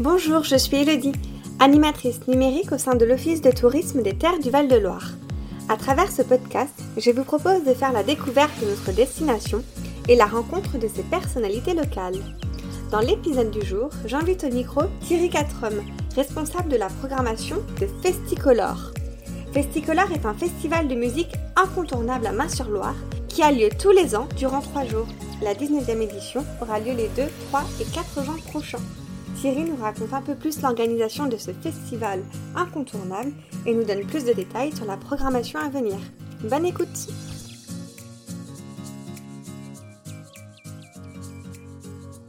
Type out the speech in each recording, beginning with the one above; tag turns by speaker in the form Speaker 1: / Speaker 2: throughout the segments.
Speaker 1: Bonjour, je suis Elodie, animatrice numérique au sein de l'Office de tourisme des terres du Val-de-Loire. À travers ce podcast, je vous propose de faire la découverte de notre destination et la rencontre de ses personnalités locales. Dans l'épisode du jour, j'invite au micro Thierry Catrum, responsable de la programmation de Festicolor. Festicolor est un festival de musique incontournable à Main-sur-Loire qui a lieu tous les ans durant trois jours. La 19e édition aura lieu les 2, 3 et 4 juin prochains. Thierry nous raconte un peu plus l'organisation de ce festival incontournable et nous donne plus de détails sur la programmation à venir. Bonne écoute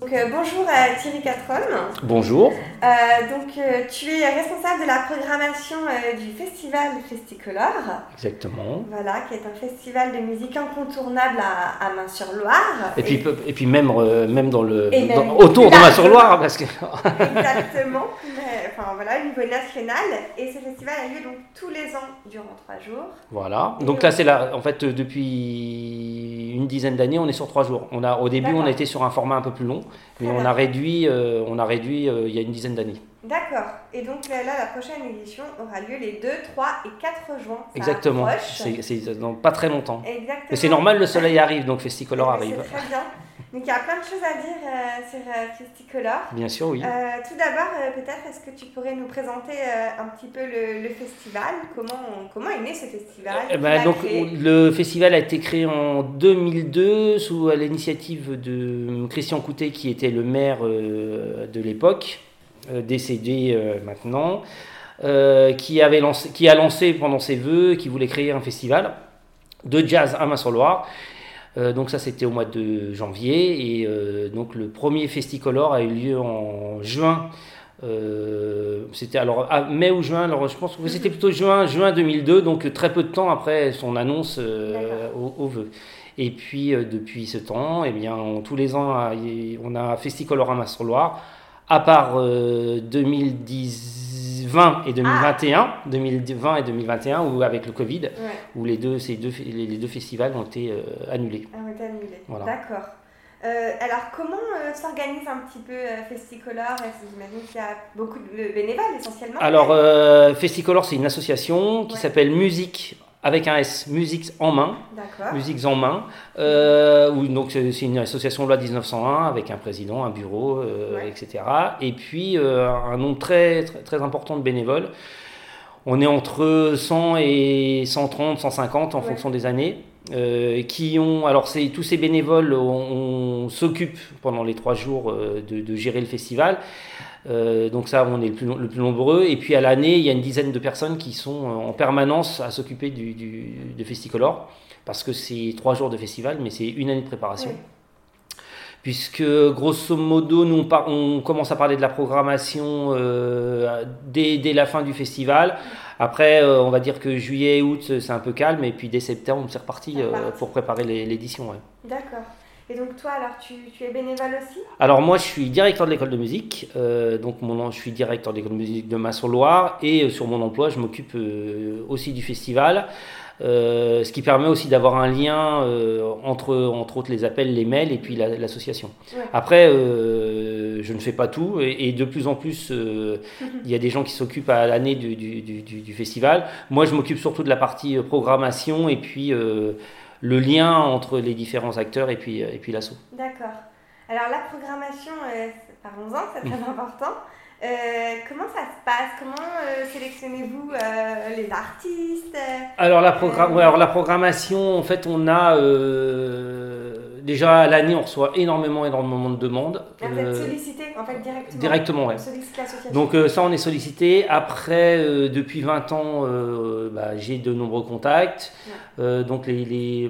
Speaker 1: Donc, euh, bonjour à Thierry Catron.
Speaker 2: Bonjour.
Speaker 1: Euh, donc, euh, tu es responsable de la programmation euh, du festival Festicolor.
Speaker 2: Exactement.
Speaker 1: Voilà, qui est un festival de musique incontournable à, à Main-sur-Loire.
Speaker 2: Et, puis, et puis même, même dans le,
Speaker 1: même
Speaker 2: autour de. Main-sur-Loire, parce que
Speaker 1: Exactement. Mais, enfin voilà, au niveau national. Et ce festival a lieu donc tous les ans durant trois jours.
Speaker 2: voilà. Donc là, c'est là, en fait, depuis une dizaine d'années, on est sur trois jours. On a, au début, on était sur un format un peu plus long, mais on a réduit, on a réduit il y a une dizaine d'années.
Speaker 1: D'accord. Et donc là, la prochaine édition aura lieu les 2, 3 et 4 juin. Ça
Speaker 2: Exactement. C'est dans pas très longtemps.
Speaker 1: Exactement.
Speaker 2: Mais c'est normal, le soleil arrive, donc Festicolor arrive.
Speaker 1: Très bien. Donc il y a plein de choses à dire euh, sur euh, Festicolor.
Speaker 2: Bien sûr, oui.
Speaker 1: Euh, tout d'abord, peut-être, est-ce que tu pourrais nous présenter un petit peu le, le festival? Comment, comment est né ce festival?
Speaker 2: Eh ben, donc, le festival a été créé en 2002 sous l'initiative de Christian Coutet, qui était le maire de l'époque, décédé euh, maintenant, euh, qui, avait lancé, qui a lancé pendant ses vœux, qui voulait créer un festival de jazz à Main-sur-Loire. Euh, donc ça c'était au mois de janvier et euh, donc le premier Festicolor a eu lieu en juin euh, c'était alors à mai ou juin, alors je pense que c'était plutôt juin, juin 2002, donc très peu de temps après son annonce euh, au, au vœu. Et puis euh, depuis ce temps, eh bien, on- tous les ans, euh, on a Festicolorama sur Loire, à part euh, 2020 et 2021, 2020 et 2021, où avec le Covid,
Speaker 1: Ouais,
Speaker 2: où les deux, ces deux, les les deux festivals ont été euh, annulés.
Speaker 1: ah, ouais, t'as annulé.
Speaker 2: Voilà.
Speaker 1: D'accord. Euh, alors, comment euh, s'organise un petit peu euh, Festicolor? J'imagine qu'il y a beaucoup de bénévoles essentiellement.
Speaker 2: Alors, euh, Festicolor, c'est une association qui
Speaker 1: Ouais.
Speaker 2: s'appelle Musique avec un S, Musique en main.
Speaker 1: D'accord.
Speaker 2: Musiques en main. Euh, où, donc c'est une association loi 1901 avec un président, un bureau, euh,
Speaker 1: Ouais.
Speaker 2: etc. Et puis euh, un nombre très, très, très important de bénévoles. On est entre 100 et 130, 150 en
Speaker 1: Ouais.
Speaker 2: fonction des années. Euh, qui ont alors tous ces bénévoles on, on s'occupe pendant les trois jours euh, de, de gérer le festival Euh, donc ça on est le plus, le plus nombreux et puis à l'année il y a une dizaine de personnes qui sont en permanence à s'occuper du, du, de Festicolor parce que c'est trois jours de festival, mais c'est une année de préparation.
Speaker 1: Oui.
Speaker 2: Puisque grosso modo, nous on, par- on commence à parler de la programmation dès, dès la fin du festival. Après, euh, on va dire que juillet, août, c'est un peu calme, et puis dès septembre, c'est reparti euh, pour préparer l'édition. ouais.
Speaker 1: D'accord. Et donc, toi, alors, tu, tu es bénévole aussi?
Speaker 2: Alors moi, je suis directeur de l'école de musique, euh, donc mon, je suis directeur de l'école de musique de Main-sur-Loire, et euh, sur mon emploi, je m'occupe euh, aussi du festival, ce qui permet aussi d'avoir un lien entre, entre autres, les appels, les mails, et puis la- l'association.
Speaker 1: Ouais.
Speaker 2: Après, euh, je ne fais pas tout, et, et de plus en plus, euh, il y a des gens qui s'occupent à l'année du, du, du- du- du festival. Moi, je m'occupe surtout de la partie euh, programmation, et puis euh, le lien entre les différents acteurs, et puis, et puis l'asso.
Speaker 1: D'accord. Alors, la programmation, parlons-en, c'est très important. Euh, comment ça se passe? Comment euh, sélectionnez-vous euh, les artistes?
Speaker 2: Alors la, alors programmation, en fait, on a déjà à l'année, on reçoit énormément, énormément de demandes.
Speaker 1: Ah, Vous êtes
Speaker 2: Euh,
Speaker 1: sollicité, en fait, directement
Speaker 2: directement, ouais. Donc euh, ça, on est sollicité. Après, euh, depuis 20 ans, euh, bah, j'ai de nombreux contacts. Donc les, les,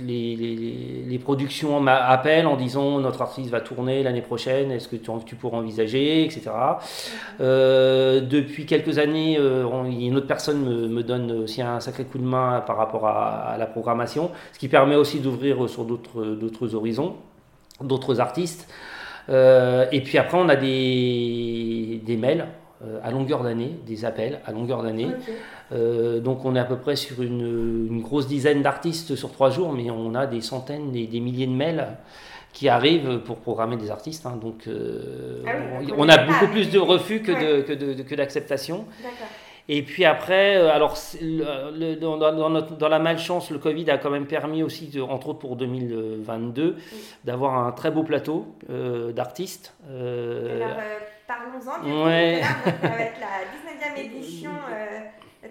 Speaker 2: les, les- les productions m'appellent en disant notre artiste va tourner l'année prochaine, est-ce que tu, tu pourras envisager, etc. Depuis quelques années, on- une autre personne me, me donne aussi un sacré coup de main par rapport à, à la programmation, ce qui permet aussi d'ouvrir sur d'autres d'autres horizons, d'autres artistes. Euh, et puis après, on a des, des mails à longueur d'année, des appels à longueur d'année. donc on est à peu près sur une, grosse dizaine d'artistes sur trois jours, mais on a des centaines, des, des milliers de mails qui arrivent pour programmer des artistes. Hein. donc, ah on, a beaucoup plus de refus que, que d'acceptation. Et puis après, euh, alors dans, la malchance, le Covid a quand même permis aussi, entre autres pour 2022, d'avoir un très beau plateau euh, d'artistes.
Speaker 1: Euh, alors parlons-en, ouais. avec la 19e édition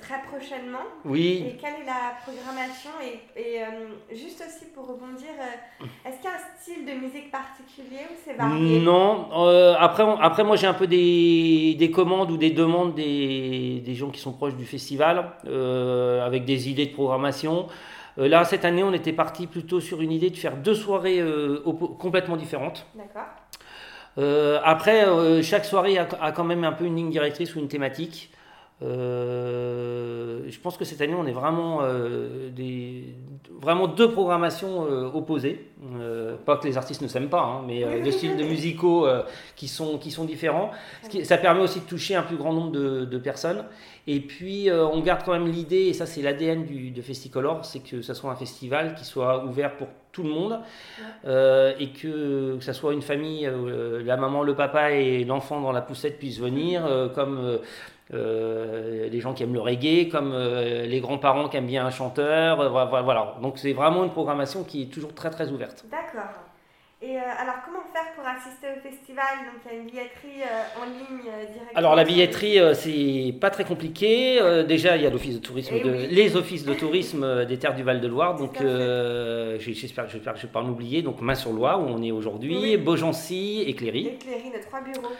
Speaker 1: très prochainement.
Speaker 2: Oui.
Speaker 1: Et quelle est la programmation Et, euh, juste aussi pour rebondir, euh, est-ce qu'il y a un style de musique particulier ou c'est varié?
Speaker 2: Non. Euh, après, après, moi, j'ai un peu des, des, commandes ou des demandes des, des, gens qui sont proches du festival avec des idées de programmation. là, cette année, on était parti plutôt sur une idée de faire deux soirées complètement différentes.
Speaker 1: D'accord.
Speaker 2: après, chaque soirée a, a, quand même un peu une ligne directrice ou une thématique. Euh, je pense que cette année, on est vraiment, euh, des, vraiment deux programmations euh, opposées. pas que les artistes ne s'aiment pas, hein, mais deux styles de musicaux qui, sont, qui sont différents. ça permet aussi de toucher un plus grand nombre de, personnes. Et puis, on garde quand même l'idée, et ça c'est l'ADN de Festicolor, c'est que ça soit un festival qui soit ouvert pour tout le monde et que, que ça soit une famille, la maman, le papa et l'enfant dans la poussette puissent venir, comme les gens qui aiment le reggae, comme euh, les grands-parents qui aiment bien un chanteur. Euh. Donc c'est vraiment une programmation qui est toujours très très ouverte.
Speaker 1: D'accord. Et euh, alors, comment faire pour assister au festival? Donc, il y a une billetterie euh, en ligne euh, directement.
Speaker 2: Alors, la billetterie, c'est pas très compliqué. déjà, il y a l'office de tourisme, eh les offices de tourisme des terres du Val-de-Loire. Donc, j'espère que je ne vais pas en oublier. Donc, Main-sur-Loire, où on est aujourd'hui, Beaugency et Cléry.
Speaker 1: Et Cléry, nos trois bureaux.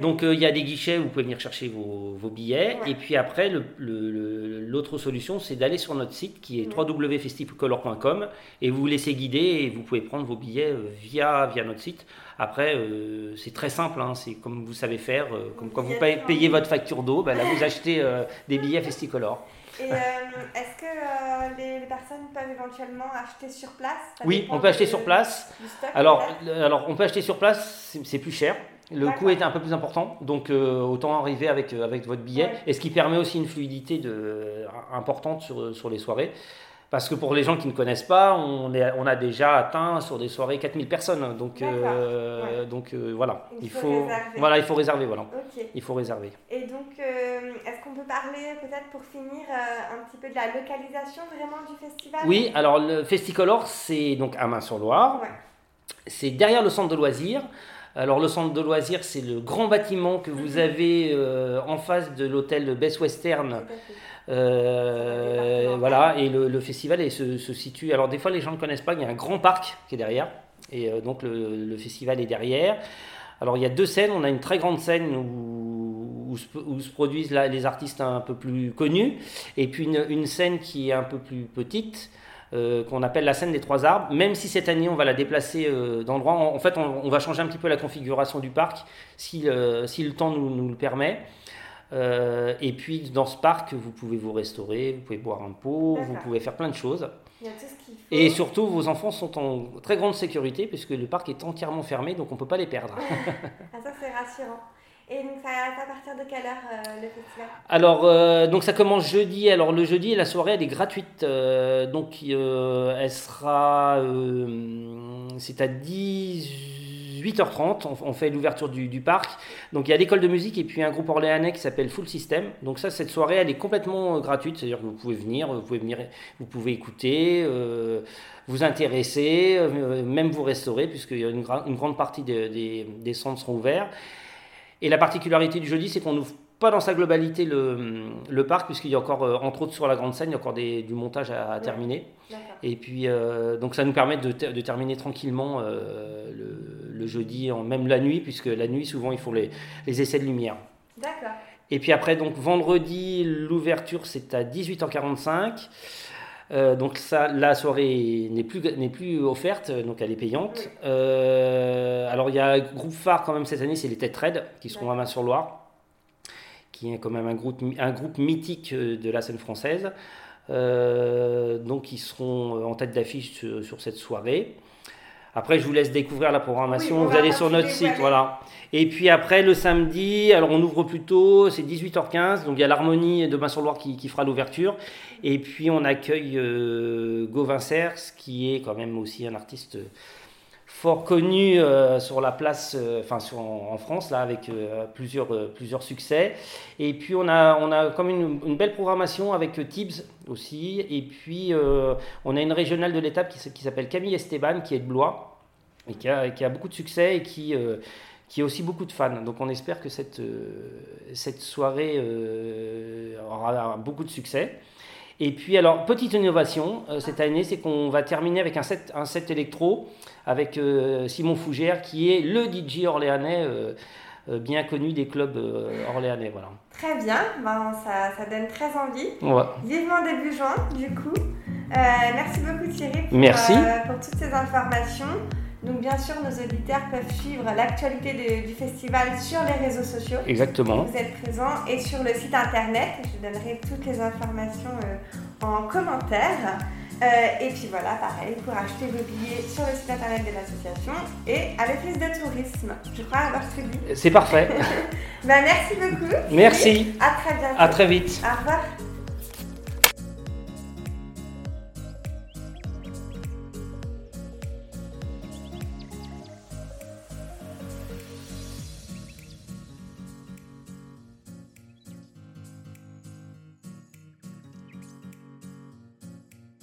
Speaker 2: Donc, il y a des guichets où vous pouvez venir chercher vos, vos billets. Et puis après, l'autre solution, c'est d'aller sur notre site qui est www.festivalcolor.com et vous vous laissez guider et vous pouvez prendre vos billets via via, notre site. Après, euh, c'est très simple, hein, c'est comme vous savez faire. Euh, comme quand vous payez, votre facture d'eau, ben là vous achetez euh, des billets Festicolor.
Speaker 1: Et est-ce que les, personnes peuvent éventuellement acheter sur place?
Speaker 2: Oui, on peut acheter sur place. alors, alors, on peut acheter sur place, c'est plus cher. Le coût est un peu plus important, donc autant arriver avec, avec votre billet, et ce qui permet aussi une fluidité de, importante sur, sur les soirées. Parce que pour les gens qui ne connaissent pas, on, est, on a déjà atteint sur des soirées 4000 personnes. Donc, euh, donc euh, voilà.
Speaker 1: Il, faut, réserver.
Speaker 2: Voilà, il faut réserver. Voilà. Il faut réserver.
Speaker 1: Et donc, euh, est-ce qu'on peut parler peut-être pour finir un petit peu de la localisation vraiment du festival?
Speaker 2: Oui, alors le Festicolor, c'est donc à Main-sur-Loire. C'est derrière le centre de loisirs. Alors le centre de loisirs, c'est le grand bâtiment que vous mhm. avez en face de l'hôtel Best Western. Euh, voilà, et le, festival se, situe. Alors, des fois, les gens ne connaissent pas, il y a un grand parc qui est derrière, et euh, donc le, festival est derrière. Alors, il y a deux scènes. On a une très grande scène où, où, se, produisent là, les artistes un peu plus connus, et puis une, scène qui est un peu plus petite. Euh, qu'on appelle la scène des trois arbres, même si cette année on va la déplacer d'endroit. En, en, fait, on, va changer un petit peu la configuration du parc si, si le temps nous, nous le permet. Euh, et puis dans ce parc, vous pouvez vous restaurer, vous pouvez boire un pot, vous pouvez faire plein de choses. Et surtout, vos enfants sont en très grande sécurité puisque le parc est entièrement fermé, donc on ne peut pas les perdre.
Speaker 1: ah, ça c'est rassurant. Et donc, ça, à partir de quelle heure euh, le festival?
Speaker 2: Alors, euh, donc ça commence jeudi. Alors, le jeudi, la soirée, elle est gratuite. donc, elle sera. c'est à 10 8h30, on, fait l'ouverture du, parc. Donc il y a l'école de musique et puis un groupe orléanais qui s'appelle Full System. Donc ça, cette soirée, elle est complètement euh, gratuite, c'est-à-dire que vous pouvez venir, vous pouvez venir, vous pouvez écouter, euh, vous intéresser, euh, même vous restaurer, puisqu'il y a une, grande partie des, des centres seront ouverts. Et la particularité du jeudi, c'est qu'on ouvre pas dans sa globalité le, le parc, puisqu'il y a encore, entre autres sur la grande scène, il y a encore des, du montage à, terminer. Et puis, euh, donc ça nous permet de, de terminer tranquillement euh, le, le, jeudi, en, même la nuit, puisque la nuit, souvent, il faut les, les essais de lumière.
Speaker 1: D'accord.
Speaker 2: Et puis après, donc vendredi, l'ouverture, c'est à 18h45. donc ça, la soirée n'est plus, n'est plus offerte, donc elle est payante. alors il y a un groupe phare quand même cette année, c'est les Têtes Red, qui seront à Main-sur-Loire qui est quand même un groupe, un groupe mythique euh, de la scène française. Euh, donc ils seront en tête d'affiche sur, cette soirée. Après, je vous laisse découvrir la programmation.
Speaker 1: Oui,
Speaker 2: vous allez sur notre site,
Speaker 1: voilà.
Speaker 2: Et puis après, le samedi, alors on ouvre plus tôt, c'est 18h15. Donc il y a l'Harmonie de Bain-sur-Loire qui, qui fera l'ouverture. Et puis on accueille euh, Gauvin Cers, qui est quand même aussi un artiste fort connu euh, sur la place, euh, enfin en, en France, là, avec euh, plusieurs, euh, plusieurs succès. Et puis on a, on a comme une, une belle programmation avec euh, Tibbs aussi. Et puis euh, on a une régionale de l'étape qui s'appelle Camille Esteban, qui est de Blois, et qui a, qui a beaucoup de succès et qui, euh, qui a aussi beaucoup de fans. Donc on espère que cette, euh, cette soirée euh, aura beaucoup de succès. Et puis alors, petite innovation cette année, c'est qu'on va terminer avec un set, un set électro avec Simon Fougère, qui est le DJ orléanais, bien connu des clubs orléanais. Voilà.
Speaker 1: Très bien, ben, ça, ça donne très envie.
Speaker 2: Ouais.
Speaker 1: Vivement début juin, du coup. Euh, merci beaucoup Thierry pour,
Speaker 2: Merci.
Speaker 1: euh, pour toutes ces informations. Donc bien sûr, nos auditeurs peuvent suivre l'actualité de- du festival sur les réseaux sociaux.
Speaker 2: Exactement.
Speaker 1: Vous êtes présents et sur le site internet. Je donnerai toutes les informations euh, en commentaire. Euh, et puis voilà, pareil, pour acheter vos billets sur le site internet de l'association et à l'office de tourisme. Je crois avoir tout dit.
Speaker 2: C'est parfait.
Speaker 1: Ben, merci beaucoup.
Speaker 2: Merci.
Speaker 1: À très bientôt.
Speaker 2: À très vite.
Speaker 1: Au revoir.